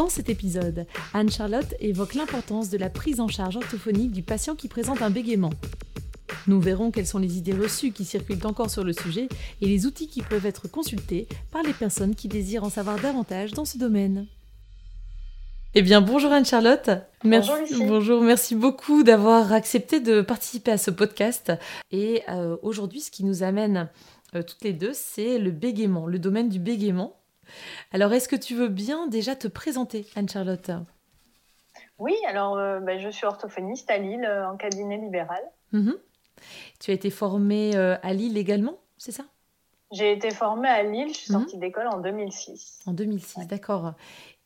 Dans cet épisode, Anne-Charlotte évoque l'importance de la prise en charge orthophonique du patient qui présente un bégaiement. Nous verrons quelles sont les idées reçues qui circulent encore sur le sujet et les outils qui peuvent être consultés par les personnes qui désirent en savoir davantage dans ce domaine. Eh bien, bonjour Anne-Charlotte. Merci, bonjour, bonjour, merci beaucoup d'avoir accepté de participer à ce podcast. Et euh, aujourd'hui, ce qui nous amène euh, toutes les deux, c'est le bégaiement, le domaine du bégaiement. Alors, est-ce que tu veux bien déjà te présenter, Anne-Charlotte? Oui, alors euh, ben, je suis orthophoniste à Lille euh, en cabinet libéral. Mhm. Tu as été formée euh, à Lille également, c'est ça? J'ai été formée à Lille, je suis sortie d'école en 2006. En 2006, d'accord.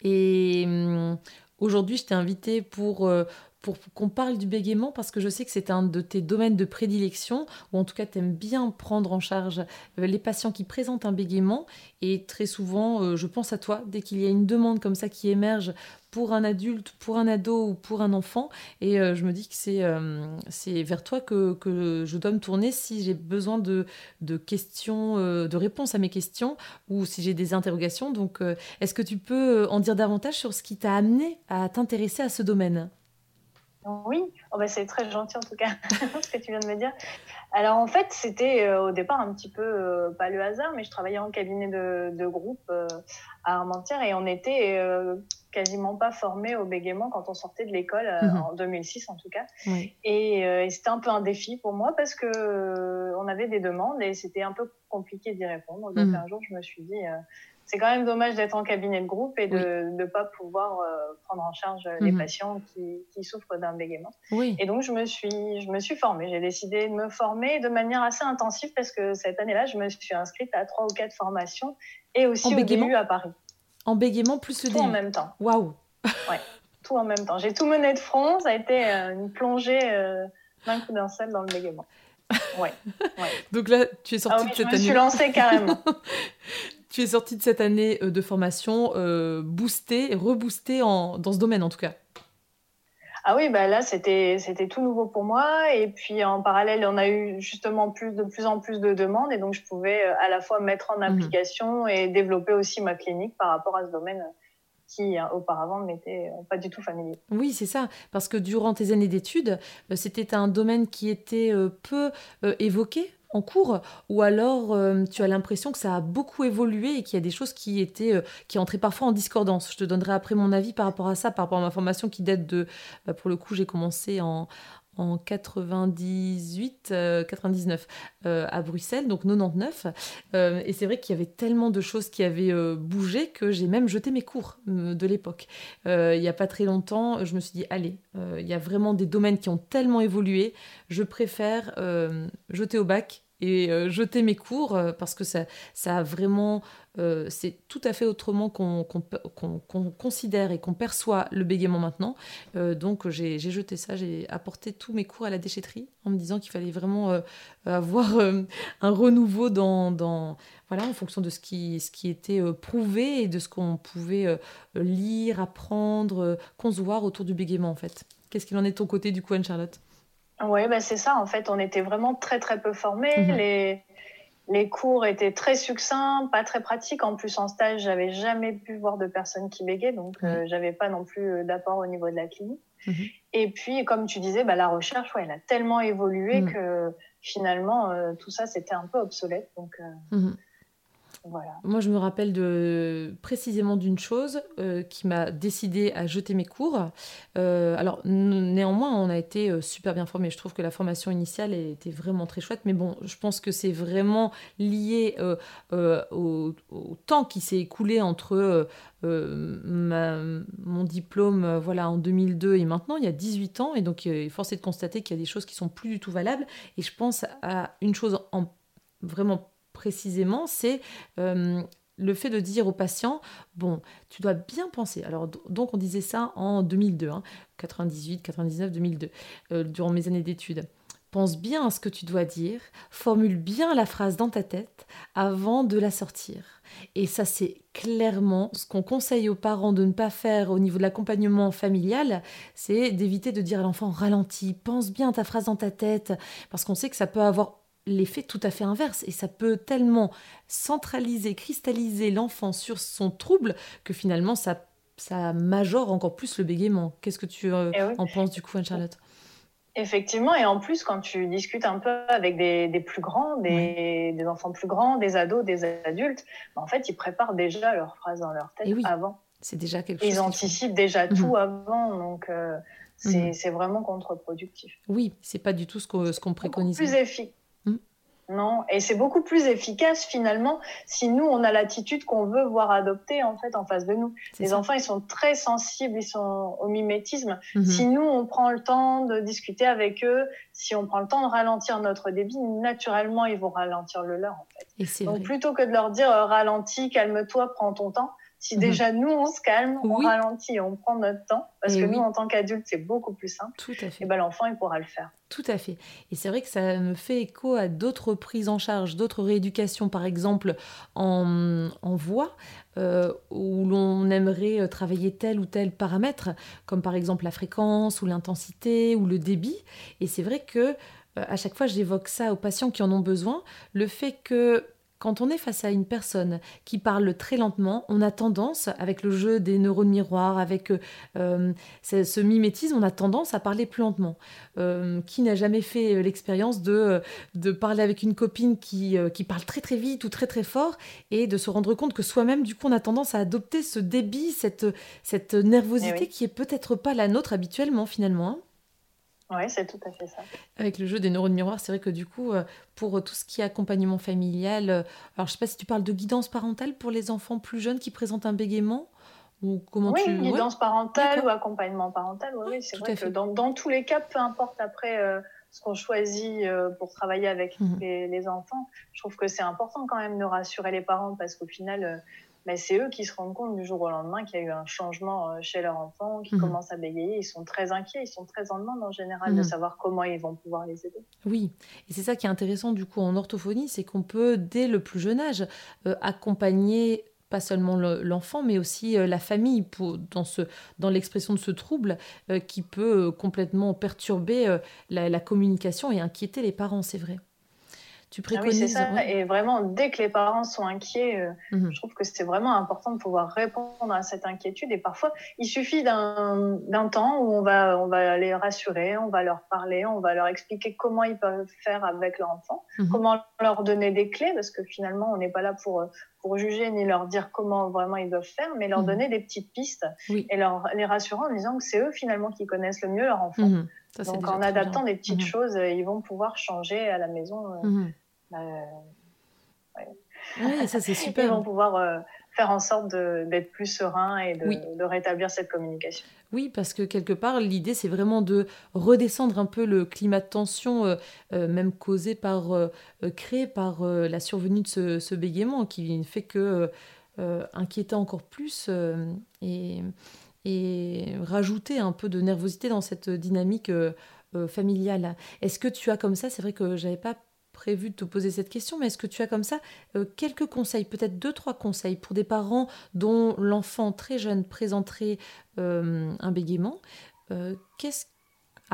Et hum, aujourd'hui, je t'ai invitée pour, pour qu'on parle du bégaiement parce que je sais que c'est un de tes domaines de prédilection ou en tout cas tu aimes bien prendre en charge euh, les patients qui présentent un bégaiement et très souvent euh, je pense à toi dès qu'il y a une demande comme ça qui émerge pour un adulte, pour un ado ou pour un enfant et euh, je me dis que c'est vers toi que, que, je dois me tourner si j'ai besoin de, de questions, de réponses à mes questions ou si j'ai des interrogations. Donc est-ce que tu peux en dire davantage sur ce qui t'a amené à t'intéresser à ce domaine? Oui, oh bah c'est très gentil en tout cas ce que tu viens de me dire. Alors en fait, c'était euh, au départ un petit peu euh, pas le hasard, mais je travaillais en cabinet de, de groupe euh, à Armentières et on était quasiment pas formés au bégaiement quand on sortait de l'école mhm. en 2006 en tout cas. Oui. Et, et c'était un peu un défi pour moi parce que on avait des demandes et c'était un peu compliqué d'y répondre. Donc mhm. un jour, je me suis dit c'est quand même dommage d'être en cabinet de groupe et de ne pas pouvoir euh, prendre en charge les mhm. patients qui, qui souffrent d'un bégaiement. Oui. Et donc, je me suis, je me suis formée. J'ai décidé de me former de manière assez intensive parce que cette année-là, je me suis inscrite à trois ou quatre formations et aussi en au début à Paris. En bégaiement plus le tout en même temps. Waouh Ouais, tout en même temps. J'ai tout mené de front. Ça a été euh, une plongée euh, d'un coup d'un seul dans le bégaiement. Ouais, ouais. Donc là, tu es sortie ah oui, de cette année. Je me suis lancée carrément. tu es sortie de cette année euh, de formation euh, boostée, reboostée en, dans ce domaine en tout cas. Ah oui, bah là c'était c'était tout nouveau pour moi et puis en parallèle on a eu justement plus de plus en plus de demandes et donc je pouvais euh, à la fois mettre en mhm. application et développer aussi ma clinique par rapport à ce domaine qui auparavant ne m'était pas du tout familier. Oui, c'est ça, parce que durant tes années d'études, c'était un domaine qui était peu évoqué en cours ou alors euh, tu as l'impression que ça a beaucoup évolué et qu'il y a des choses qui étaient euh, qui entraient parfois en discordance. Je te donnerai après mon avis par rapport à ça, par rapport à ma formation qui date de bah, pour le coup, j'ai commencé en en 98, 99 euh, à Bruxelles, donc 99. et c'est vrai qu'il y avait tellement de choses qui avaient bougé que j'ai même jeté mes cours de l'époque. il n'y a pas très longtemps, je me suis dit, allez, il y a vraiment des domaines qui ont tellement évolué, je préfère jeter au bac et euh, jeter mes cours euh, parce que ça, ça a vraiment. Euh, c'est tout à fait autrement qu'on considère et qu'on perçoit le bégaiement maintenant. donc j'ai jeté ça, j'ai apporté tous mes cours à la déchetterie en me disant qu'il fallait vraiment avoir un renouveau dans, dans, voilà, en fonction de ce qui, ce qui était prouvé et de ce qu'on pouvait lire, apprendre, concevoir autour du bégaiement en fait. Qu'est-ce qu'il en est de ton côté du coup, Anne-Charlotte? Oui, bah c'est ça. En fait, on était vraiment très très peu formés. Mhm. Les, les cours étaient très succincts, pas très pratiques. En plus, en stage, j'avais jamais pu voir de personnes qui bégaient, donc euh, j'avais pas non plus euh, d'apport au niveau de la clinique. Mhm. Et puis, comme tu disais, bah, la recherche, ouais, elle a tellement évolué mhm. que finalement, euh, tout ça, c'était un peu obsolète. Donc, moi, je me rappelle précisément d'une chose euh, qui m'a décidé à jeter mes cours. Euh, alors, néanmoins, on a été euh, super bien formés. Je trouve que la formation initiale était vraiment très chouette. Mais bon, je pense que c'est vraiment lié au, temps qui s'est écoulé entre mon diplôme voilà, en 2002 et maintenant, il y a 18 ans. Et donc, force est de constater qu'il y a des choses qui sont plus du tout valables. Et je pense à une chose en vraiment précisément, c'est euh, le fait de dire au patient, bon, tu dois bien penser. Alors, donc, on disait ça en 2002, 98, 99, 2002, durant mes années d'études. Pense bien à ce que tu dois dire, formule bien la phrase dans ta tête avant de la sortir. Et ça, c'est clairement ce qu'on conseille aux parents de ne pas faire au niveau de l'accompagnement familial, c'est d'éviter de dire à l'enfant ralenti, pense bien ta phrase dans ta tête, parce qu'on sait que ça peut avoir l'effet tout à fait inverse et ça peut tellement centraliser, cristalliser l'enfant sur son trouble que finalement ça, ça majore encore plus le bégaiement. Qu'est-ce que tu euh, eh en penses du coup, Anne-Charlotte? Effectivement, et en plus, quand tu discutes un peu avec des, plus grands, des, enfants plus grands, des ados, des adultes, bah, en fait, ils préparent déjà leurs phrases dans leur tête avant. C'est déjà quelque chose. Ils anticipent déjà mhm. tout avant, donc euh, mhm. c'est vraiment contre-productif. Oui, c'est pas du tout ce qu'on ce qu'on préconise. Plus efficace non, et c'est beaucoup plus efficace finalement si nous on a l'attitude qu'on veut voir adopter en fait en face de nous. Les enfants ils sont très sensibles, ils sont au mimétisme. Mhm. Si nous on prend le temps de discuter avec eux, si on prend le temps de ralentir notre débit, naturellement ils vont ralentir le leur en fait. Donc plutôt que de leur dire euh, ralentis, calme-toi, prends ton temps, si mhm. déjà nous, on se calme, on ralentit, on prend notre temps, parce que nous, en tant qu'adultes, c'est beaucoup plus simple. Tout à fait. Et ben, l'enfant, il pourra le faire. Tout à fait. Et c'est vrai que ça me fait écho à d'autres prises en charge, d'autres rééducations, par exemple en, en voix, euh, où l'on aimerait euh, travailler tel ou tel paramètre, comme par exemple la fréquence ou l'intensité ou le débit. Et c'est vrai que euh, à chaque fois, j'évoque ça aux patients qui en ont besoin, le fait que quand on est face à une personne qui parle très lentement, on a tendance, avec le jeu des neurones miroirs, avec euh, ce, mimétisme, on a tendance à parler plus lentement. Euh, qui n'a jamais fait l'expérience de, de parler avec une copine qui, euh, qui parle très très vite ou très très fort et de se rendre compte que soi-même, du coup, on a tendance à adopter ce débit, cette, cette nervosité eh qui est peut-être pas la nôtre habituellement finalement. Hein. Oui, c'est tout à fait ça. Avec le jeu des neurones miroirs, c'est vrai que du coup, euh, pour tout ce qui est accompagnement familial, euh, alors je sais pas si tu parles de guidance parentale pour les enfants plus jeunes qui présentent un bégaiement ou comment oui, tu... guidance parentale ou accompagnement parental, oui, c'est vrai que dans, dans, tous les cas, peu importe après euh, ce qu'on choisit pour travailler avec mmh les, les, enfants, je trouve que c'est important quand même de rassurer les parents parce qu'au final, mais c'est eux qui se rendent compte du jour au lendemain qu'il y a eu un changement euh, chez leur enfant, qui mhm. commence à bégayer. Ils sont très inquiets, ils sont très en demande en général de mhm. savoir comment ils vont pouvoir les aider. Oui, et c'est ça qui est intéressant du coup en orthophonie, c'est qu'on peut dès le plus jeune âge euh, accompagner pas seulement l'enfant, mais aussi euh, la famille pour, dans, ce, dans l'expression de ce trouble qui peut complètement perturber la communication et inquiéter les parents, c'est vrai. Tu ah préconises. ça. Et vraiment, dès que les parents sont inquiets, euh, mhm. je trouve que c'est vraiment important de pouvoir répondre à cette inquiétude. Et parfois, il suffit d'un temps où on va, on va les rassurer, on va leur parler, on va leur expliquer comment ils peuvent faire avec leur enfant, mhm. comment leur donner des clés, parce que finalement, on n'est pas là pour, pour juger ni leur dire comment vraiment ils doivent faire, mais leur mhm. donner des petites pistes et leur, les rassurer en disant que c'est eux finalement qui connaissent le mieux leur enfant. Donc en adaptant des petites choses, ils vont pouvoir changer à la maison. Euh, euh, oui, ça c'est super. Ils vont pouvoir euh, faire en sorte d'être plus serein et de, de, rétablir cette communication. Oui, parce que quelque part, l'idée, c'est vraiment de redescendre un peu le climat de tension, euh, même causé par, créé par la survenue de ce, ce, bégaiement, qui ne fait que inquiéter encore plus et, et rajouter un peu de nervosité dans cette dynamique familiale. Est-ce que tu as comme ça, c'est vrai que j'avais pas prévu de te poser cette question, mais est-ce que tu as comme ça euh, quelques conseils, peut-être deux, trois conseils pour des parents dont l'enfant très jeune présenterait euh, un bégaiement euh, Qu'est-ce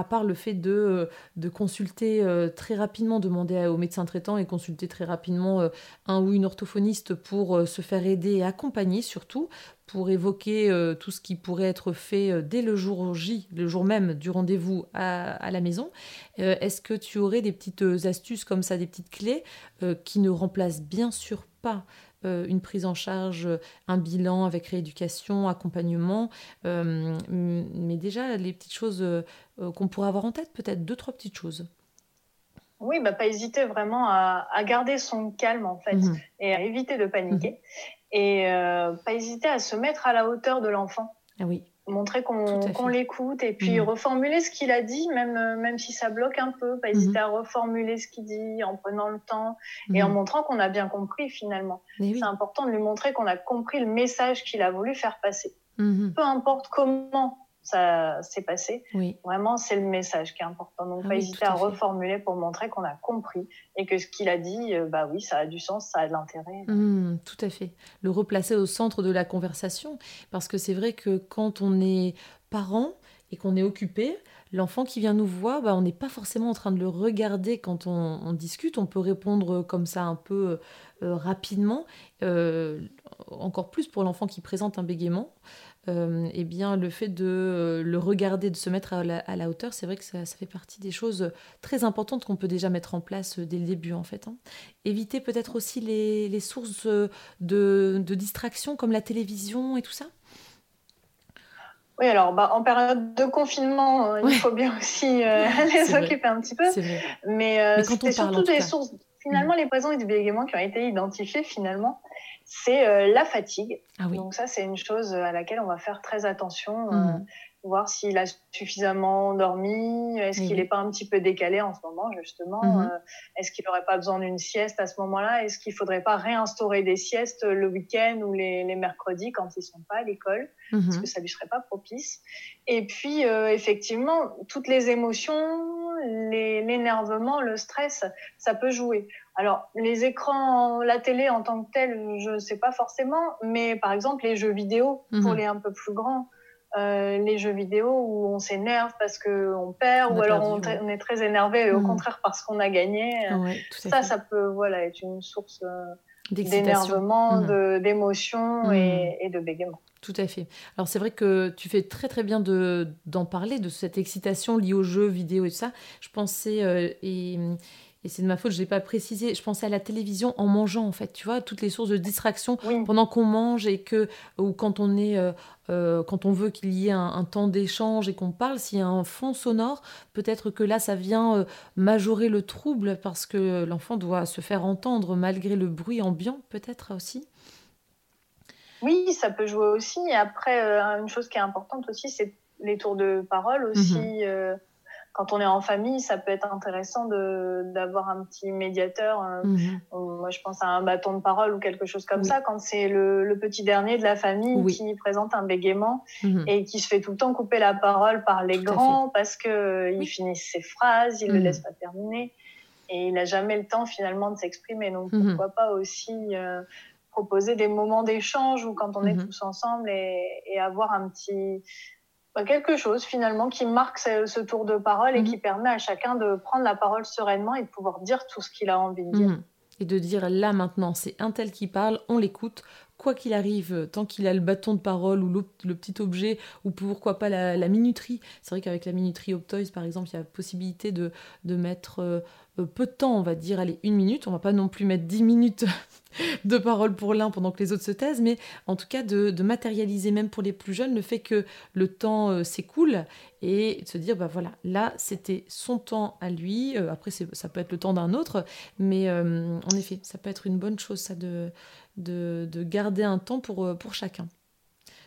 à part le fait de, de consulter très rapidement, demander au médecin traitant et consulter très rapidement un ou une orthophoniste pour se faire aider et accompagner surtout, pour évoquer euh, tout ce qui pourrait être fait euh, dès le jour J, le jour même du rendez-vous à, la maison. Euh, est-ce que tu aurais des petites astuces comme ça, des petites clés qui ne remplacent bien sûr pas une prise en charge, un bilan avec rééducation, accompagnement, mais déjà les petites choses qu'on pourrait avoir en tête, peut-être deux, trois petites choses. Oui, bah, pas hésiter vraiment à, garder son calme en fait mmh et à éviter de paniquer. Mmh et euh, pas hésiter à se mettre à la hauteur de l'enfant. Ah oui. Montrer qu'on l'écoute et puis mhm. reformuler ce qu'il a dit, même, euh, même si ça bloque un peu, pas hésiter mhm. à reformuler ce qu'il dit en prenant le temps et en mhm. montrant qu'on a bien compris finalement. C'est important de lui montrer qu'on a compris le message qu'il a voulu faire passer. Peu importe comment ça s'est passé. Oui. Vraiment, c'est le message qui est important. Donc, ah pas hésiter à, reformuler pour montrer qu'on a compris et que ce qu'il a dit, euh, bah oui, ça a du sens, ça a de l'intérêt. Mmh, tout à fait. Le replacer au centre de la conversation, parce que c'est vrai que quand on est parent et qu'on est occupé, l'enfant qui vient nous voir, bah, on n'est pas forcément en train de le regarder quand on, discute. On peut répondre comme ça un peu euh, rapidement, euh, encore plus pour l'enfant qui présente un bégaiement. Euh, eh bien, le fait de euh, le regarder, de se mettre à la, hauteur, c'est vrai que ça, fait partie des choses très importantes qu'on peut déjà mettre en place euh, dès le début, en fait. Hein. Éviter peut-être aussi les, sources de, distraction comme la télévision et tout ça oui, alors bah, en période de confinement, il faut bien aussi les occuper un petit peu. Mais, Mais c'était surtout des sources. Finalement, mm. les présents et des bégaiements qui ont été identifiés, finalement, c'est euh, la fatigue. Ah Donc ça, c'est une chose à laquelle on va faire très attention, euh, mhm. Voir s'il a suffisamment dormi, est-ce qu'il n'est pas un petit peu décalé en ce moment, justement, mhm. euh, est-ce qu'il n'aurait pas besoin d'une sieste à ce moment-là, est-ce qu'il ne faudrait pas réinstaurer des siestes le week-end ou les, mercredis quand ils ne sont pas à l'école, parce mhm. que ça ne lui serait pas propice. Et puis, effectivement, toutes les émotions, l'énervement, le stress, ça peut jouer. Alors, les écrans, la télé en tant que telle, je ne sais pas forcément, mais par exemple, les jeux vidéo, pour mhm. les un peu plus grands, euh, les jeux vidéo où on s'énerve parce qu'on perd, ou alors on, est très énervé, au mhm. contraire parce qu'on a gagné. ça, ça peut voilà, être une source euh, d'énervement, mhm. d'émotion et, de bégaiement. Tout à fait. Alors c'est vrai que tu fais très très bien d'en parler, de cette excitation liée aux jeux vidéo et tout ça. Je pensais, euh, et et c'est de ma faute, je n'ai pas précisé. Je pensais à la télévision en mangeant, en fait, tu vois, toutes les sources de distraction pendant qu'on mange et que, ou quand on est, euh, euh, quand on veut qu'il y ait un, temps d'échange et qu'on parle, s'il y a un fond sonore, peut-être que là, ça vient euh, majorer le trouble parce que l'enfant doit se faire entendre malgré le bruit ambiant, peut-être aussi. Oui, ça peut jouer aussi. Et après, une chose qui est importante aussi, c'est les tours de parole aussi. Mhm quand on est en famille, ça peut être intéressant d'avoir un petit médiateur. Euh, mhm. Moi, je pense à un bâton de parole ou quelque chose comme ça. Quand c'est le, petit dernier de la famille qui présente un bégaiement mhm. et qui se fait tout le temps couper la parole par les grands parce qu'ils finissent ses phrases, ils ne le mhm. laissent pas terminer. Et il n'a jamais le temps finalement de s'exprimer. Donc pourquoi pas aussi euh, proposer des moments d'échange ou quand on est tous ensemble et avoir un petit bah, quelque chose finalement qui marque ce, tour de parole et qui mhm. permet à chacun de prendre la parole sereinement et de pouvoir dire tout ce qu'il a envie de dire. Mhm. Et de dire là maintenant, c'est un tel qui parle, on l'écoute, quoi qu'il arrive, tant qu'il a le bâton de parole ou le, petit objet, ou pourquoi pas la, minuterie. C'est vrai qu'avec la minuterie Optoys, par exemple, il y a possibilité de, de mettre euh, peu de temps, on va dire, allez, une minute. On va pas non plus mettre dix minutes de parole pour l'un pendant que les autres se taisent, mais en tout cas de, matérialiser même pour les plus jeunes le fait que le temps euh, s'écoule et de se dire, bah voilà, là c'était son temps à lui, euh, après ça peut être le temps d'un autre, mais en effet, ça peut être une bonne chose ça de, de, garder un temps pour, pour chacun.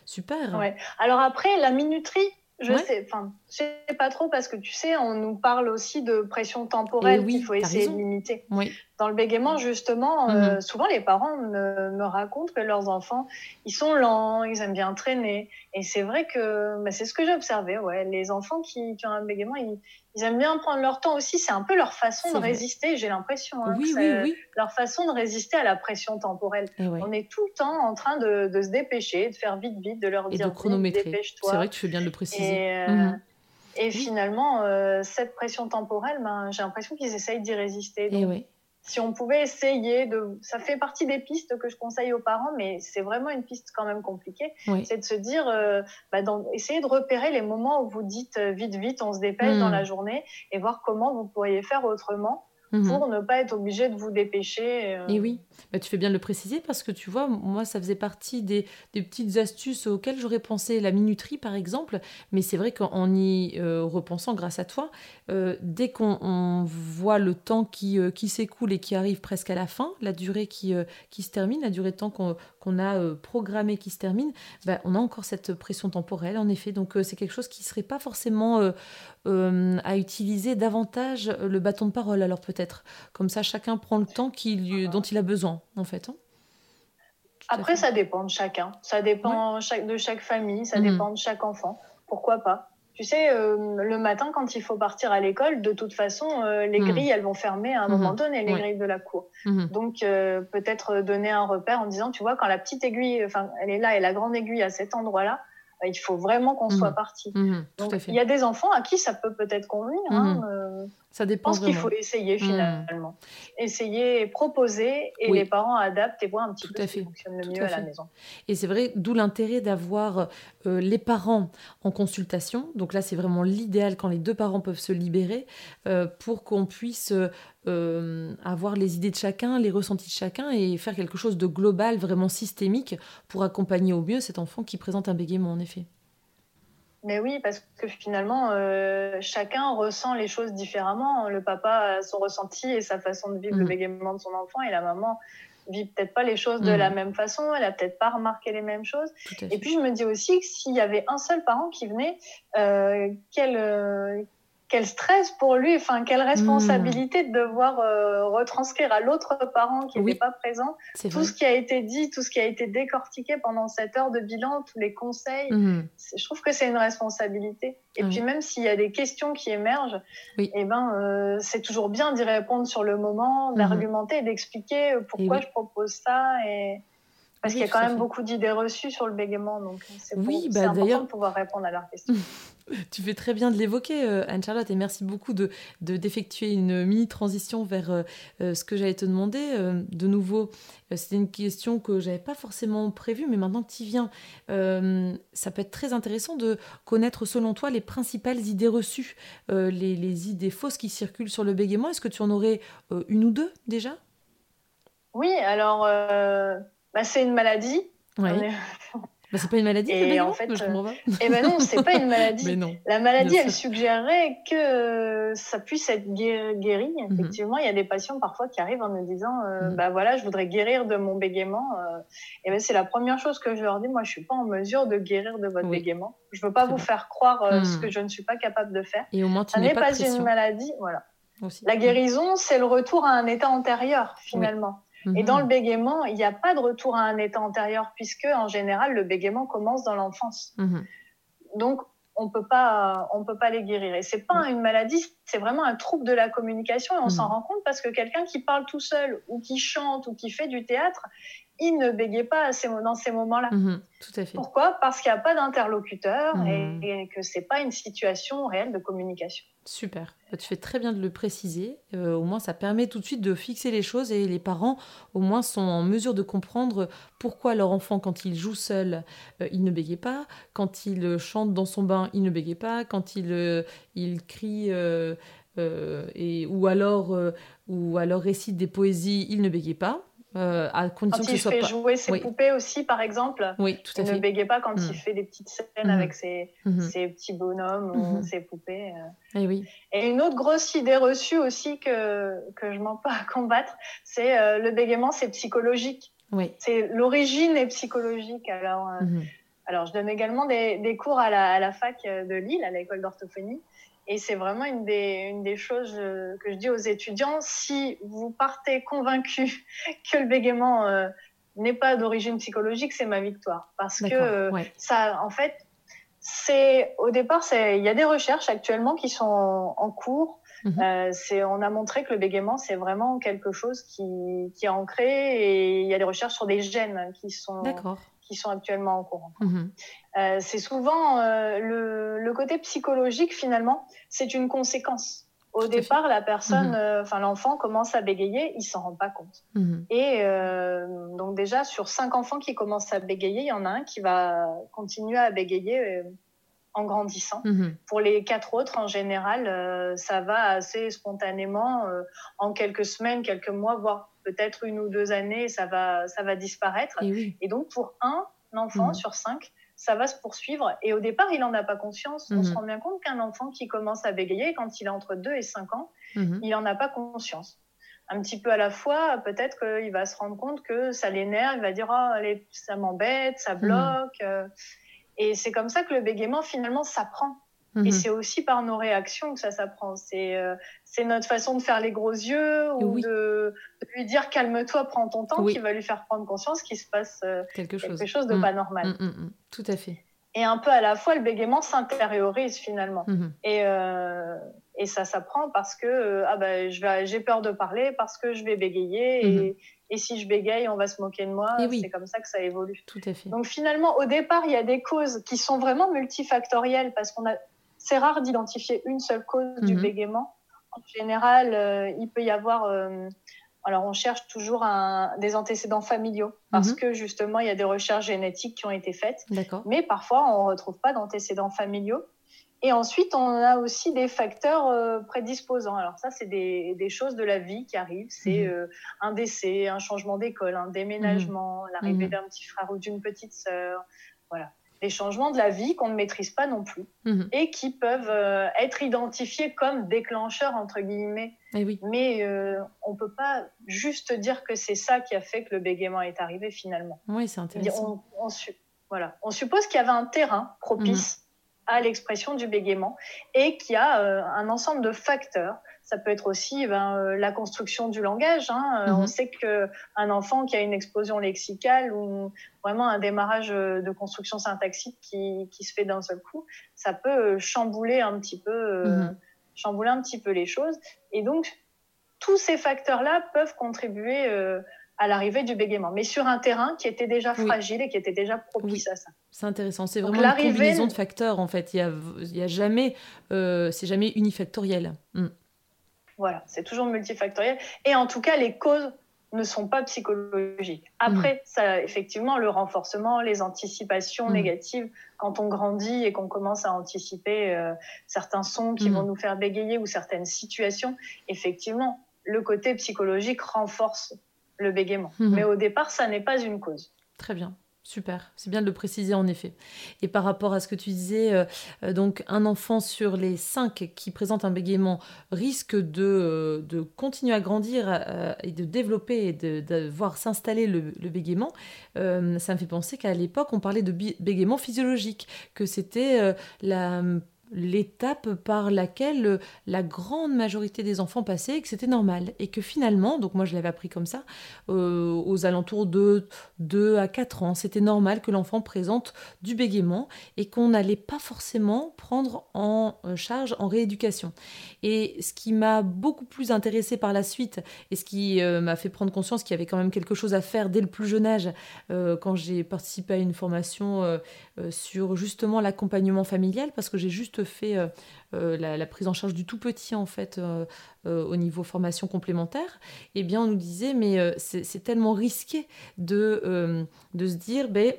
Super. Ouais. Alors après, la minuterie, je sais, enfin, je sais pas trop parce que tu sais, on nous parle aussi de pression temporelle eh qu'il faut essayer de limiter. Oui dans le bégaiement, justement, euh, mhm. souvent les parents me, racontent que leurs enfants, ils sont lents, ils aiment bien traîner. Et c'est vrai que bah, c'est ce que j'ai observé. Ouais. Les enfants qui, ont un bégaiement, ils, aiment bien prendre leur temps aussi. C'est un peu leur façon de résister, j'ai l'impression. Hein, oui, oui, oui. Leur façon de résister à la pression temporelle. Eh On est tout le temps en train de, se dépêcher, de faire vite, vite, de leur dire de chronométrer. C'est vrai que tu fais bien de le préciser. Et, euh, mhm. Et finalement, euh, cette pression temporelle, ben, j'ai l'impression qu'ils essayent d'y résister. Et eh oui si on pouvait essayer de, ça fait partie des pistes que je conseille aux parents, mais c'est vraiment une piste quand même compliquée, c'est de se dire, euh, bah essayer de repérer les moments où vous dites euh, vite, vite, on se dépêche dans hmm. la journée et voir comment vous pourriez faire autrement Mhm. pour ne pas être obligé de vous dépêcher. Euh. Et oui, Bah, tu fais bien de le préciser parce que tu vois, moi, ça faisait partie des, petites astuces auxquelles j'aurais pensé, la minuterie par exemple, mais c'est vrai qu'en y euh, repensant grâce à toi, euh, dès qu'on voit le temps qui, euh, qui s'écoule et qui arrive presque à la fin, la durée qui, qui se termine, la durée de temps qu'on a programmé qui se termine, bah, on a encore cette pression temporelle en effet, donc c'est quelque chose qui ne serait pas forcément à utiliser davantage le bâton de parole alors peut-être, comme ça chacun prend le temps dont il a besoin en fait. Hein. Après, ça dépend de chacun. Ça dépend de chaque famille, ça mhm. dépend de chaque enfant. Pourquoi pas? Tu sais, euh, le matin, quand il faut partir à l'école, de toute façon, euh, les mhm. grilles, elles vont fermer à un moment mhm. donné, les grilles de la cour. Donc, euh, peut-être donner un repère en disant, tu vois, quand la petite aiguille, enfin, elle est là et la grande aiguille à cet endroit-là, il faut vraiment qu'on soit parti. Donc, il y a des enfants à qui ça peut peut-être convenir. Hein, ça dépend. Je pense qu'il faut essayer hmm. finalement. Essayer, proposer et les parents adaptent et voient un petit peu ce qui fonctionne le mieux à, la maison. Et c'est vrai, d'où l'intérêt d'avoir euh, les parents en consultation. Donc là, c'est vraiment l'idéal quand les deux parents peuvent se libérer euh, pour qu'on puisse euh, avoir les idées de chacun, les ressentis de chacun et faire quelque chose de global, vraiment systémique pour accompagner au mieux cet enfant qui présente un bégaiement en effet. Mais oui, parce que finalement, euh, chacun ressent les choses différemment. Le papa a son ressenti et sa façon de vivre le mm. bégaiement de son enfant, et la maman vit peut-être pas les choses de la mm. même façon, elle a peut-être pas remarqué les mêmes choses. Et puis je me dis aussi que s'il y avait un seul parent qui venait, euh, quel, euh, quel stress pour lui, enfin quelle responsabilité de devoir euh, retranscrire à l'autre parent qui n'est pas présent tout ce qui a été dit, tout ce qui a été décortiqué pendant cette heure de bilan, tous les conseils. Mhm. Je trouve que c'est une responsabilité. Et puis même s'il y a des questions qui émergent, et eh ben euh, c'est toujours bien d'y répondre sur le moment, mhm. d'argumenter, d'expliquer pourquoi je propose ça et parce qu'il y a quand même beaucoup d'idées reçues sur le bégaiement, donc c'est oui, bah, important de pouvoir répondre à leurs questions. tu fais très bien de l'évoquer, euh, Anne-Charlotte, et merci beaucoup de, d'effectuer une mini-transition vers euh, euh, ce que j'allais te demander. de nouveau, c'était une question que j'avais pas forcément prévue, mais maintenant que tu y viens, ça peut être très intéressant de connaître, selon toi, les principales idées reçues, les, les, idées fausses qui circulent sur le bégaiement. Est-ce que tu en aurais une ou deux déjà? Oui, alors bah, c'est une maladie. Ouais. Bah, c'est pas une maladie, et en fait, je comprends pas. Et eh ben non, c'est pas une maladie. non, la maladie, elle suggérerait que ça puisse être guéri. Mhm. Effectivement, il y a des patients parfois qui arrivent en me disant, euh, mhm. bah voilà, je voudrais guérir de mon bégaiement. Euh. et ben c'est la première chose que je leur dis. Moi, je suis pas en mesure de guérir de votre bégaiement. Je veux pas vous faire croire euh, ce mhm. que je ne suis pas capable de faire. Et au moins, tu n'est pas, une maladie, voilà. La guérison, c'est le retour à un état antérieur finalement. Et dans le mhm. bégaiement, il n'y a pas de retour à un état antérieur, puisque en général, le bégaiement commence dans l'enfance. Mhm. Donc, on peut pas, on peut pas les guérir. Et c'est pas une maladie, c'est vraiment un trouble de la communication. Et on s'en mhm. rend compte parce que quelqu'un qui parle tout seul, ou qui chante, ou qui fait du théâtre, il ne bégayait pas dans ces moments-là. tout à fait. Pourquoi? Parce qu'il n'y a pas d'interlocuteur et, et, que c'est pas une situation réelle de communication. Super, bah, tu fais très bien de le préciser. Euh, au moins, ça permet tout de suite de fixer les choses et les parents, au moins, sont en mesure de comprendre pourquoi leur enfant, quand il joue seul, euh, il ne bégait pas, quand il chante dans son bain, il ne bégait pas, quand il, euh, il crie et, ou, alors, ou alors récite des poésies, il ne bégait pas. Euh, à condition quand il fait jouer ses poupées aussi, par exemple. Oui, tout à il fait. ne bégait pas quand il mm. fait des petites scènes avec ses, mm. ses, petits bonhommes ou ses poupées. Et, eh oui. Et une autre grosse idée reçue aussi que, que je m'en pas à combattre, c'est euh, le bégaiement, c'est psychologique. Oui. C'est l'origine est psychologique. Alors, euh, mm-hmm. alors je donne également des, des cours à la, à la fac de Lille, à l'école d'orthophonie. Et c'est vraiment une des, une des choses euh, que je dis aux étudiants. Si vous partez convaincu que le bégaiement euh, n'est pas d'origine psychologique, c'est ma victoire. Parce que euh, ça, en fait, c'est au départ, il y a des recherches actuellement qui sont en, cours. Mhm. c'est, on a montré que le bégaiement, c'est vraiment quelque chose qui, qui est ancré et il y a des recherches sur des gènes qui sont qui sont actuellement en cours. Mhm. Euh, c'est souvent euh, le, le, côté psychologique finalement, c'est une conséquence. Au départ, la personne, mhm. euh, enfin l'enfant commence à bégayer, il s'en rend pas compte. Mhm. Et donc déjà sur cinq enfants qui commencent à bégayer, il y en a un qui va continuer à bégayer en grandissant. Pour les quatre autres, en général, ça va assez spontanément en quelques semaines, quelques mois, voire peut-être une ou deux années, ça va, ça va disparaître. Et, donc, pour un enfant mhm. sur cinq, ça va se poursuivre. Et au départ, il n'en a pas conscience. On se rend bien compte qu'un enfant qui commence à bégayer, quand il est entre 2 et 5 ans, il n'en a pas conscience. Un petit peu à la fois, peut-être qu'il va se rendre compte que ça l'énerve, il va dire oh, ça m'embête, ça bloque. Euh. Et c'est comme ça que le bégaiement, finalement, s'apprend. Et mhm. c'est aussi par nos réactions que ça s'apprend. C'est euh, notre façon de faire les gros yeux ou de, lui dire calme-toi, prends ton temps, qui va lui faire prendre conscience qu'il se passe euh, quelque, chose. de mm. pas normal. Mm, mm, Tout à fait. Et un peu à la fois, le bégaiement s'intériorise finalement. Mhm. Et, euh, et ça s'apprend parce que ah bah, j'ai peur de parler, parce que je vais bégayer. Et, mhm. Et, si je bégaye, on va se moquer de moi. C'est comme ça que ça évolue. Tout à fait. Donc finalement, au départ, il y a des causes qui sont vraiment multifactorielles parce qu'on a c'est rare d'identifier une seule cause du mhm. bégaiement. En général, euh, il peut y avoir. Euh, alors, on cherche toujours des antécédents familiaux parce mhm. que justement, il y a des recherches génétiques qui ont été faites. Mais parfois, on ne retrouve pas d'antécédents familiaux. Et ensuite, on a aussi des facteurs euh, prédisposants. Alors ça, c'est des, choses de la vie qui arrivent. C'est mhm. un décès, un changement d'école, un déménagement, l'arrivée d'un petit frère ou d'une petite sœur. Voilà des changements de la vie qu'on ne maîtrise pas non plus mhm. et qui peuvent euh, être identifiés comme déclencheurs, entre guillemets. Eh oui. Mais euh, on ne peut pas juste dire que c'est ça qui a fait que le bégaiement est arrivé finalement. Oui, c'est intéressant. On, voilà. on suppose qu'il y avait un terrain propice mhm. À l'expression du bégaiement et qu'il y a euh, un ensemble de facteurs ça peut être aussi ben, euh, la construction du langage. Hein. Euh, on mhm. sait qu'un enfant qui a une explosion lexicale ou vraiment un démarrage de construction syntaxique qui, qui se fait d'un seul coup, ça peut chambouler un petit peu, mhm. chambouler un petit peu les choses. Et donc, tous ces facteurs-là peuvent contribuer à l'arrivée du bégaiement, mais sur un terrain qui était déjà fragile et qui était déjà propice à ça. C'est intéressant, c'est vraiment une combinaison de facteurs en fait. Il y a, il y a jamais, c'est jamais unifactoriel. Hmm. Voilà, c'est toujours multifactoriel. Et en tout cas, les causes ne sont pas psychologiques. Après, mm. ça, effectivement, le renforcement, les anticipations mm. négatives, quand on grandit et qu'on commence à anticiper euh, certains sons qui mm. vont nous faire bégayer ou certaines situations, effectivement, le côté psychologique renforce le bégaiement. Mais au départ, ça n'est pas une cause. Très bien. Super, c'est bien de le préciser en effet. Et par rapport à ce que tu disais, euh, euh, donc un enfant sur les cinq qui présente un bégaiement risque de, euh, de continuer à grandir et de développer et de, voir s'installer le, le, bégaiement. ça me fait penser qu'à l'époque, on parlait de bégaiement physiologique, que c'était la l'étape par laquelle euh, la grande majorité des enfants passaient et que c'était normal. Et que finalement, donc moi je l'avais appris comme ça, euh, aux alentours de 2 à 4 ans, c'était normal que l'enfant présente du bégaiement et qu'on n'allait pas forcément prendre en euh, charge en rééducation. Et ce qui m'a beaucoup plus intéressé par la suite et ce qui m'a fait prendre conscience qu'il y avait quand même quelque chose à faire dès le plus jeune âge, quand j'ai participé à une formation sur justement l'accompagnement familial, parce que j'ai juste fait euh, euh, la, prise en charge du tout petit en fait euh, au niveau formation complémentaire, eh bien on nous disait mais c'est tellement risqué de, de se dire ben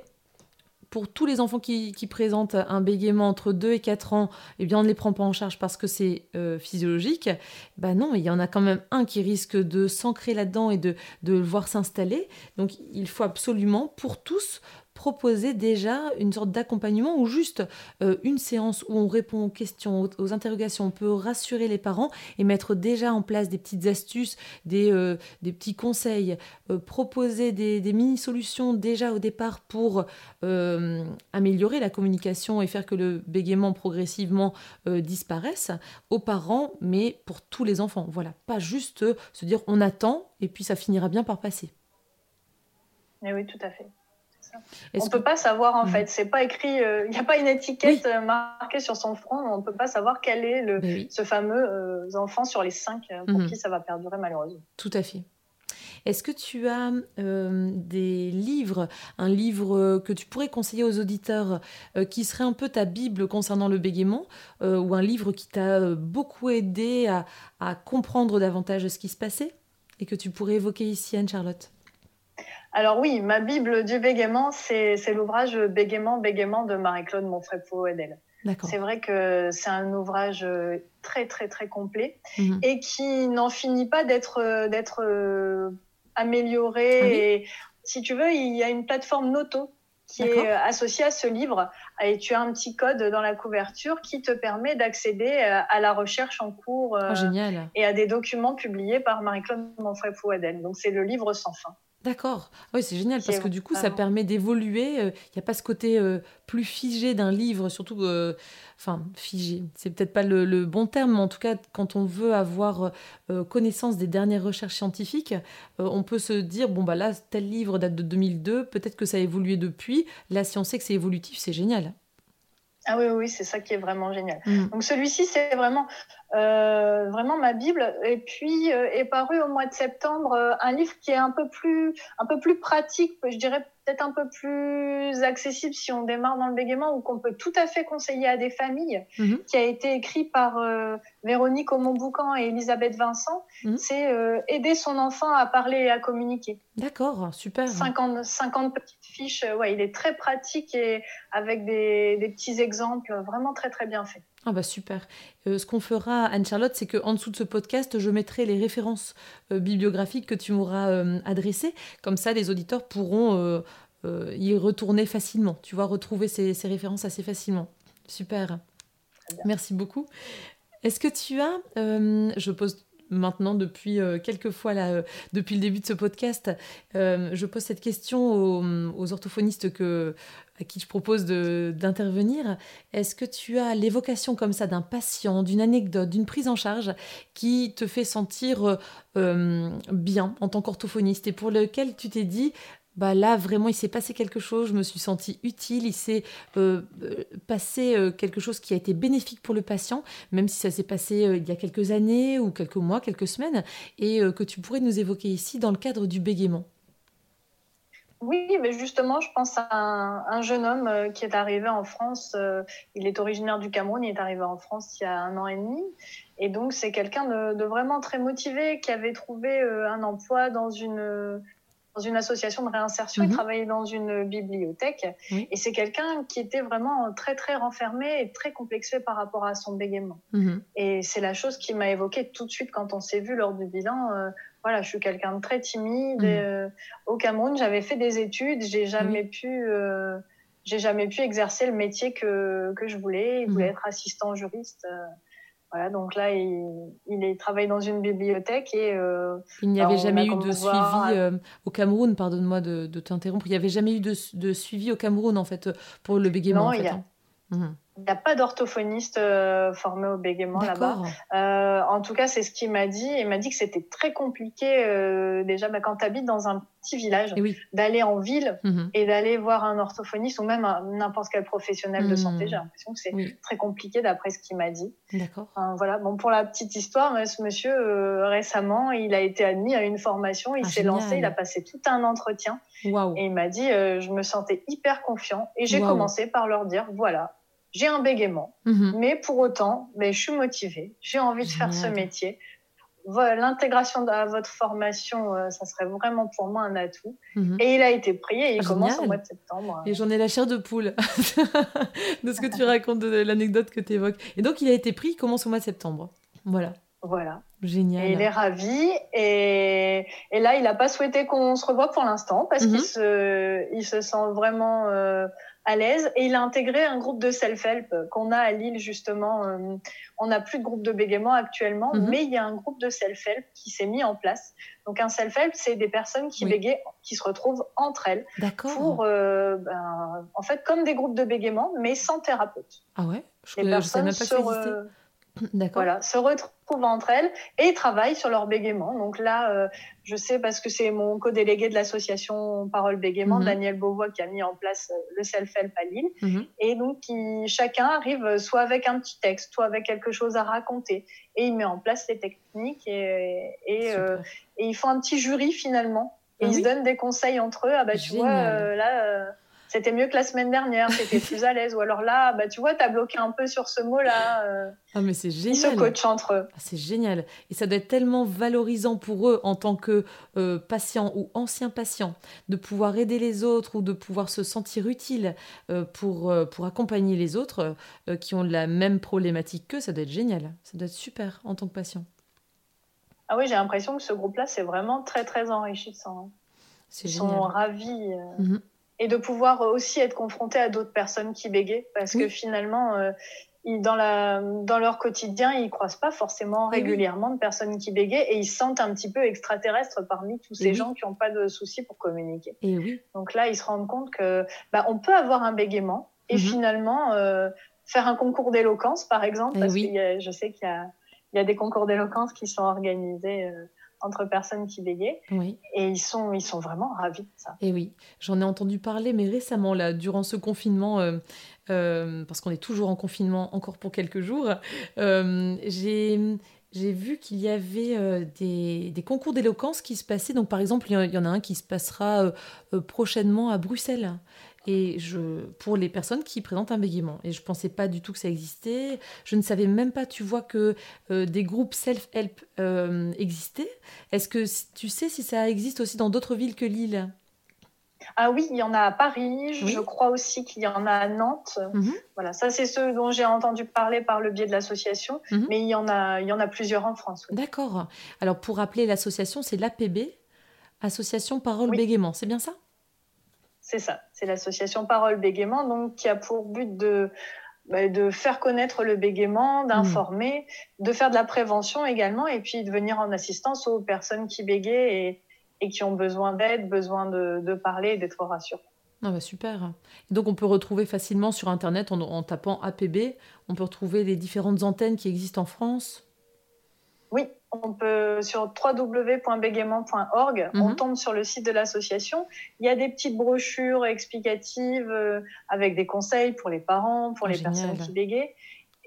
pour tous les enfants qui, présentent un bégaiement entre 2 et 4 ans, eh bien, on ne les prend pas en charge parce que c'est physiologique. Ben non, il y en a quand même un qui risque de s'ancrer là-dedans et de, de le voir s'installer. Donc, il faut absolument, pour tous, proposer déjà une sorte d'accompagnement ou juste euh, une séance où on répond aux questions, aux, interrogations, on peut rassurer les parents et mettre déjà en place des petites astuces, des, euh, petits conseils, euh, proposer des, mini-solutions déjà au départ pour améliorer la communication et faire que le bégaiement progressivement disparaisse aux parents, mais pour tous les enfants. Voilà, pas juste se dire on attend et puis ça finira bien par passer. Eh oui, tout à fait. On ne peut pas savoir en mm. fait, c'est pas écrit, euh, il n'y a pas une étiquette euh, marquée sur son front, on ne peut pas savoir quel est le, ce fameux euh, enfant sur les cinq pour mm-hmm. qui ça va perdurer malheureusement. Tout à fait. Est-ce que tu as des livres, un livre que tu pourrais conseiller aux auditeurs qui serait un peu ta Bible concernant le bégaiement, ou un livre qui t'a beaucoup aidé à, à comprendre davantage ce qui se passait et que tu pourrais évoquer ici, Anne-Charlotte? Alors oui, ma Bible du bégaiement, c'est l'ouvrage Bégaiement, bégaiement de Marie-Claude Monfrepo-Edel. C'est vrai que c'est un ouvrage euh, très très très complet mhm. et qui n'en finit pas d'être d'être euh, améliorer. Ah et si tu veux, il y a une plateforme Noto qui est euh, associée à ce livre. Et tu as un petit code dans la couverture qui te permet d'accéder euh, à la recherche en cours oh, et à des documents publiés par Marie-Claude Monfray-Pouadel. Donc c'est le livre sans fin. D'accord. Oui, c'est génial parce que du coup, ça permet d'évoluer. Il n'y a pas ce côté plus figé d'un livre, surtout, enfin, figé, c'est peut-être pas le, bon terme, mais en tout cas, quand on veut avoir connaissance des dernières recherches scientifiques, on peut se dire, bon, bah là, tel livre date de 2002, peut-être que ça a évolué depuis. Là, si on sait que c'est évolutif, c'est génial. Ah oui, oui, c'est ça qui est vraiment génial. Mm. Donc celui-ci, c'est vraiment, euh, vraiment ma Bible. Et puis euh, est paru au mois de septembre euh, un livre qui est un peu plus, un peu plus pratique, je dirais peut-être un peu plus accessible si on démarre dans le bégaiement ou qu'on peut tout à fait conseiller à des familles, mhm. qui a été écrit par Véronique Aumont-Boucan et Elisabeth Vincent. Mhm. C'est aider son enfant à parler et à communiquer. D'accord, super. 50, 50 petites fiches. Ouais, il est très pratique et avec des, des petits exemples, vraiment très très bien fait. Ah bah super. ce qu'on fera, Anne-Charlotte, c'est qu'en dessous de ce podcast, je mettrai les références bibliographiques que tu m'auras adressées. Comme ça, les auditeurs pourront euh, y retourner facilement, tu vois, retrouver ces, références assez facilement. Super. Merci beaucoup. Est-ce que tu as, euh, je pose maintenant depuis euh, quelques fois là, depuis le début de ce podcast, je pose cette question aux, orthophonistes à qui je propose d'intervenir. Est-ce que tu as l'évocation comme ça d'un patient, d'une anecdote, d'une prise en charge qui te fait sentir bien en tant qu'orthophoniste et pour lequel tu t'es dit bah là vraiment il s'est passé quelque chose, je me suis sentie utile, il s'est euh, euh, passé euh, quelque chose qui a été bénéfique pour le patient, même si ça s'est passé il y a quelques années ou quelques mois, quelques semaines, et que tu pourrais nous évoquer ici dans le cadre du bégaiement. Oui, mais justement, je pense à un, jeune homme qui est arrivé en France. il est originaire du Cameroun, il est arrivé en France il y a un an et demi. Et donc, c'est quelqu'un de, de, vraiment très motivé qui avait trouvé un emploi dans une dans une association de réinsertion, il mhm. travaillait dans une bibliothèque. Et c'est quelqu'un qui était vraiment très, très renfermé et très complexé par rapport à son bégaiement. Mhm. Et c'est la chose qui m'a évoqué tout de suite quand on s'est vu lors du bilan. Euh, voilà, je suis quelqu'un de très timide. Mhm. Euh, au Cameroun, j'avais fait des études, j'ai jamais pu. Euh, j'ai jamais pu exercer le métier que, que je voulais. Je voulais être assistant juriste. Voilà, donc là, il, il travaille dans une bibliothèque et... Euh, il n'y avait jamais eu de suivi au Cameroun, pardonne-moi de, t'interrompre, il n'y avait jamais eu de, suivi au Cameroun, en fait, pour le bégaiement, en fait, hein. Il n'y a pas d'orthophoniste euh, formé au bégaiement là-bas. Euh, en tout cas, c'est ce qu'il m'a dit. Il m'a dit que c'était très compliqué euh, déjà bah, quand tu habites dans un petit village, eh d'aller en ville mhm. et d'aller voir un orthophoniste ou même n'importe quel professionnel de santé. Mhm. J'ai l'impression que c'est très compliqué d'après ce qu'il m'a dit. D'accord. voilà. Bon, pour la petite histoire, ce monsieur récemment, il a été admis à une formation. Il ah, s'est lancé. Il a passé tout un entretien. Et il m'a dit, je me sentais hyper confiant et j'ai commencé par leur dire, voilà j'ai un bégaiement, mhm. mais pour autant, mais je suis motivée, j'ai envie de faire ce métier. L'intégration à votre formation, euh, ça serait vraiment pour moi un atout. Mhm. Et il a été pris et il ah, commence au mois de septembre. Et j'en ai la chair de poule de ce que tu racontes, de l'anecdote que tu évoques. Et donc il a été pris, il commence au mois de septembre. Voilà. Voilà. Génial. Et il est ravi. Et, et là, il n'a pas souhaité qu'on se revoie pour l'instant parce qu'il mhm. se, il se sent vraiment euh, à l'aise et il a intégré un groupe de self-help qu'on a à Lille justement. Euh, on n'a plus de groupe de bégaiement actuellement, mhm. mais il y a un groupe de self-help qui s'est mis en place. Donc un self-help, c'est des personnes qui bégayent, qui se retrouvent entre elles pour, euh, ben, en fait, comme des groupes de bégaiement, mais sans thérapeute. Ah ouais? Je, je savais pas que Voilà, se retrouvent entre elles et travaillent sur leur bégaiement. Donc là, euh, je sais parce que c'est mon co-délégué de l'association Parole Bégaiement, mhm. Daniel Beauvois, qui a mis en place euh, le self-help à Lille. Mhm. Et donc, chacun arrive soit avec un petit texte, soit avec quelque chose à raconter. Et il met en place les techniques et, et, euh, et ils font un petit jury finalement. Et ah ils se donnent des conseils entre eux. Ah bah, tu vois, là c'était mieux que la semaine dernière, c'était plus à l'aise. Ou alors là, bah, tu vois, tu as bloqué un peu sur ce mot-là. Euh, ah, mais c'est génial. Ils se coachent entre eux. Ah, c'est génial. Et ça doit être tellement valorisant pour eux en tant que euh, patients ou anciens patients de pouvoir aider les autres ou de pouvoir se sentir utile euh, pour, pour accompagner les autres qui ont la même problématique qu'eux. Ça doit être génial. Ça doit être super en tant que patient. Ah oui, j'ai l'impression que ce groupe-là, c'est vraiment très, très enrichissant. Ils sont ravis. Euh, mhm. Et de pouvoir aussi être confrontés à d'autres personnes qui bégayent, parce que finalement, euh, dans, la, dans leur quotidien, ils croisent pas forcément régulièrement de personnes qui bégayent et ils se sentent un petit peu extraterrestres parmi tous ces gens qui n'ont pas de soucis pour communiquer. Et oui. Donc là, ils se rendent compte que bah, on peut avoir un bégaiement et mhm. finalement euh, faire un concours d'éloquence, par exemple, parce que je sais qu'il y a il y a des concours d'éloquence qui sont organisés euh, entre personnes qui bégayent. Oui. Et ils sont, ils sont vraiment ravis de ça. Et oui, j'en ai entendu parler, mais récemment, là, durant ce confinement, euh, euh, parce qu'on est toujours en confinement encore pour quelques jours, j'ai j'ai vu qu'il y avait des, des, concours d'éloquence qui se passaient. Donc, par exemple, il y en a un qui se passera prochainement à Bruxelles et je, pour les personnes qui présentent un bégaiement. Et je ne pensais pas du tout que ça existait. Je ne savais même pas, tu vois, que euh, des groupes self-help euh, existaient. Est-ce que tu sais si ça existe aussi dans d'autres villes que Lille? Ah oui, il y en a à Paris, je crois aussi qu'il y en a à Nantes. Mhm. Voilà, ça c'est ceux dont j'ai entendu parler par le biais de l'association, mhm. mais il y en a, il y en a plusieurs en France. D'accord. Alors pour rappeler l'association, c'est l'APB, Association Parole Bégaiement, c'est bien ça? C'est ça, c'est l'association Parole Bégaiement, donc qui a pour but de, bah, de faire connaître le bégaiement, d'informer, de faire de la prévention également, et puis de venir en assistance aux personnes qui bégayent et, qui ont besoin d'aide, besoin de, parler et d'être rassurées. Ah bah super. Donc on peut retrouver facilement sur Internet en, tapant APB, on peut retrouver les différentes antennes qui existent en France? Oui, on peut sur www.bégaiement.org, on mhm. tombe sur le site de l'association. Il y a des petites brochures explicatives euh, avec des conseils pour les parents, pour les personnes qui bégayent.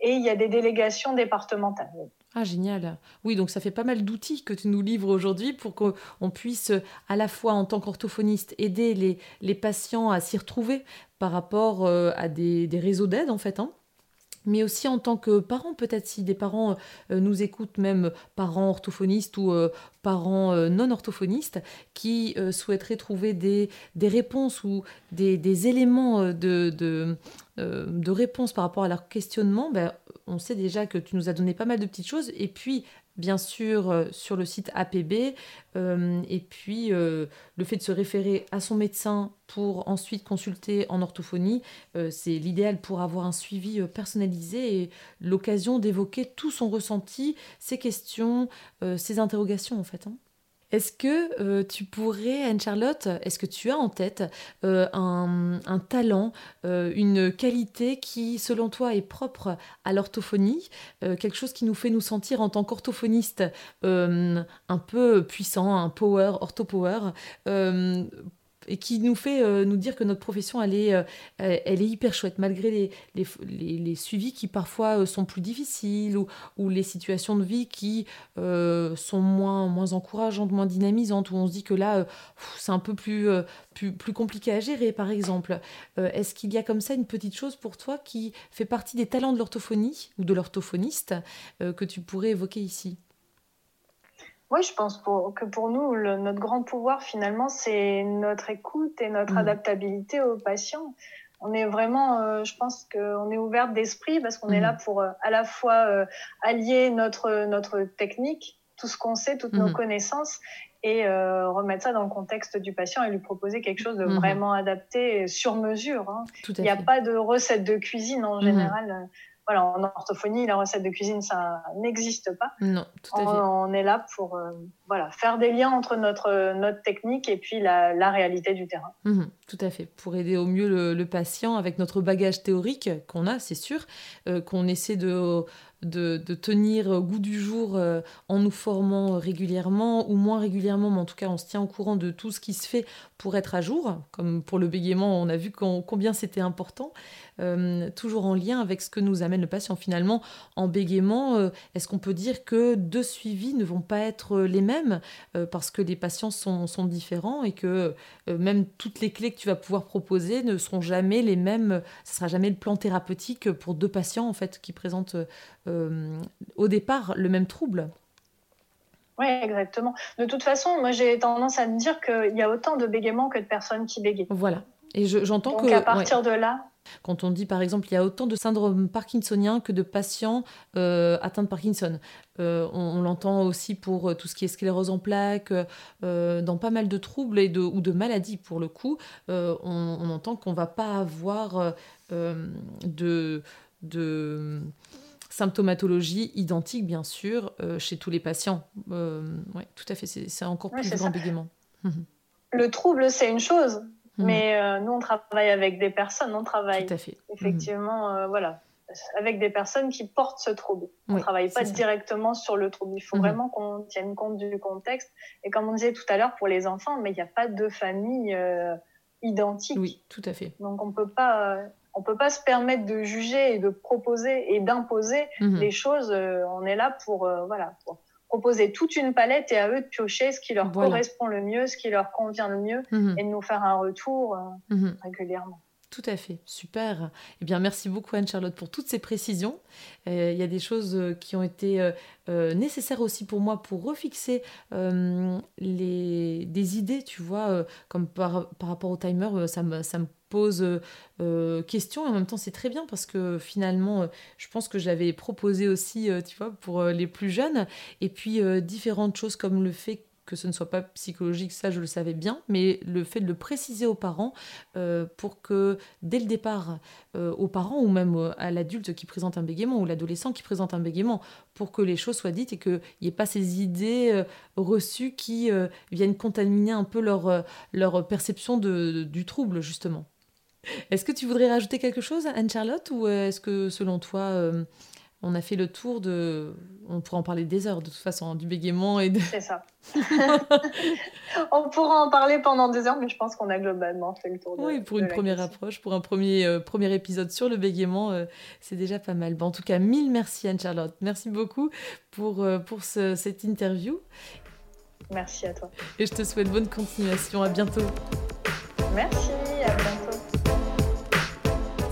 Et il y a des délégations départementales. Ah, génial. Oui, donc ça fait pas mal d'outils que tu nous livres aujourd'hui pour qu'on puisse, à la fois en tant qu'orthophoniste, aider les, les, patients à s'y retrouver par rapport euh, à des, des réseaux d'aide, en fait. Hein mais aussi en tant que parent, peut-être si des parents euh, nous écoutent, même parents orthophonistes ou euh, parents euh, non orthophonistes, qui souhaiteraient trouver des, réponses ou des, éléments de, réponse par rapport à leur questionnement, ben, on sait déjà que tu nous as donné pas mal de petites choses. Et puis, bien sûr euh, sur le site APB, euh, et puis euh, le fait de se référer à son médecin pour ensuite consulter en orthophonie, c'est l'idéal pour avoir un suivi personnalisé et l'occasion d'évoquer tout son ressenti, ses questions, ses interrogations en fait. Hein. Est-ce que euh, tu pourrais, Anne-Charlotte, est-ce que tu as en tête euh, un, talent, euh, une qualité qui, selon toi, est propre à l'orthophonie, quelque chose qui nous fait nous sentir en tant qu'orthophoniste un peu puissant, un power, orthopower, et qui nous fait euh, nous dire que notre profession, elle est, euh, elle est hyper chouette, malgré les, les, les, suivis qui parfois euh, sont plus difficiles ou, ou les situations de vie qui sont moins, moins encourageantes, moins dynamisantes, où on se dit que là, c'est un peu plus, plus, plus, compliqué à gérer, par exemple. Est-ce qu'il y a comme ça une petite chose pour toi qui fait partie des talents de l'orthophonie ou de l'orthophoniste que tu pourrais évoquer ici? Oui, je pense que pour nous, notre grand pouvoir, finalement, c'est notre écoute et notre mm. adaptabilité aux patients. On est vraiment, euh, je pense qu'on est ouvert d'esprit parce qu'on est mm. là pour euh, à la fois euh, allier notre, notre technique, tout ce qu'on sait, toutes nos mm. connaissances, et remettre ça dans le contexte du patient et lui proposer quelque chose de vraiment adapté sur mesure. Hein. Il n'y a pas de recette de cuisine en général voilà, en orthophonie, la recette de cuisine, ça n'existe pas. Non, tout à fait. On, est là pour euh, voilà, faire des liens entre notre, notre technique et puis la, la réalité du terrain. Mhm, tout à fait. Pour aider au mieux le, patient avec notre bagage théorique qu'on a, c'est sûr, euh, qu'on essaie de, de, tenir goût du jour euh, en nous formant régulièrement ou moins régulièrement, mais en tout cas on se tient au courant de tout ce qui se fait pour être à jour. Comme pour le bégaiement, on a vu combien c'était important. Euh, toujours en lien avec ce que nous amène le patient. Finalement, en bégaiement, euh, est-ce qu'on peut dire que deux suivis ne vont pas être les mêmes parce que les patients sont, sont différents et que même toutes les clés que tu vas pouvoir proposer ne seront jamais les mêmes, ce sera jamais le plan thérapeutique pour deux patients en fait qui présentent au départ le même trouble. Oui, exactement. De toute façon, moi j'ai tendance à me dire qu'il y a autant de bégaiements que de personnes qui bégayent. Voilà. Et j'entends que. Donc à partir de là, Quand on dit par exemple il y a autant de syndrome parkinsonien que de patients euh, atteints de Parkinson. Euh, on, l'entend aussi pour tout ce qui est sclérose en plaques, dans pas mal de troubles et de, ou de maladies pour le coup. On, on, entend qu'on va pas avoir de, de symptomatologie identique, bien sûr, chez tous les patients. oui, tout à fait, c'est encore plus grand bégaiement. Le trouble, c'est une chose, Mhm. Mais euh, nous, on travaille avec des personnes, on travaille Tout à fait. effectivement, euh, voilà, avec des personnes qui portent ce trouble. On ne travaille pas directement sur le trouble. Il faut mhm. vraiment qu'on tienne compte du contexte. Et comme on disait tout à l'heure, pour les enfants, mais il n'y a pas de famille euh, identique. Oui, tout à fait. Donc on peut pas. On peut pas se permettre de juger et de proposer et d'imposer mhm. les choses. on est là pour, voilà, pour, proposer toute une palette et à eux de piocher ce qui leur correspond le mieux, ce qui leur convient le mieux mhm. et de nous faire un retour euh, mhm. régulièrement. Tout à fait, super. Eh bien, merci beaucoup Anne-Charlotte pour toutes ces précisions. Euh, il y a des choses euh, qui ont été nécessaires aussi pour moi pour refixer les, des idées, tu vois, comme par, par, rapport au timer, ça me, ça me pose euh, euh, question et en même temps c'est très bien parce que finalement euh, je pense que j'avais proposé aussi tu vois pour les plus jeunes et puis différentes choses comme le fait que ce ne soit pas psychologique, ça je le savais bien, mais le fait de le préciser aux parents pour que dès le départ, aux parents ou même à l'adulte qui présente un bégaiement ou l'adolescent qui présente un bégaiement, pour que les choses soient dites et qu'il n'y ait pas ces idées reçues qui viennent contaminer un peu leur, perception de, du trouble justement. Est-ce que tu voudrais rajouter quelque chose, Anne-Charlotte, ou est-ce que selon toi, euh, on a fait le tour de... On pourra en parler des heures de toute façon, du bégaiement et de... C'est ça. on pourra en parler pendant des heures, mais je pense qu'on a globalement fait le tour de Oui, pour une première approche, pour un premier, euh, premier épisode sur le bégaiement, euh, c'est déjà pas mal. Bon, en tout cas, mille merci Anne-Charlotte. Merci beaucoup pour, pour cette interview. Merci à toi. Et je te souhaite bonne continuation. À bientôt. Merci, à bientôt.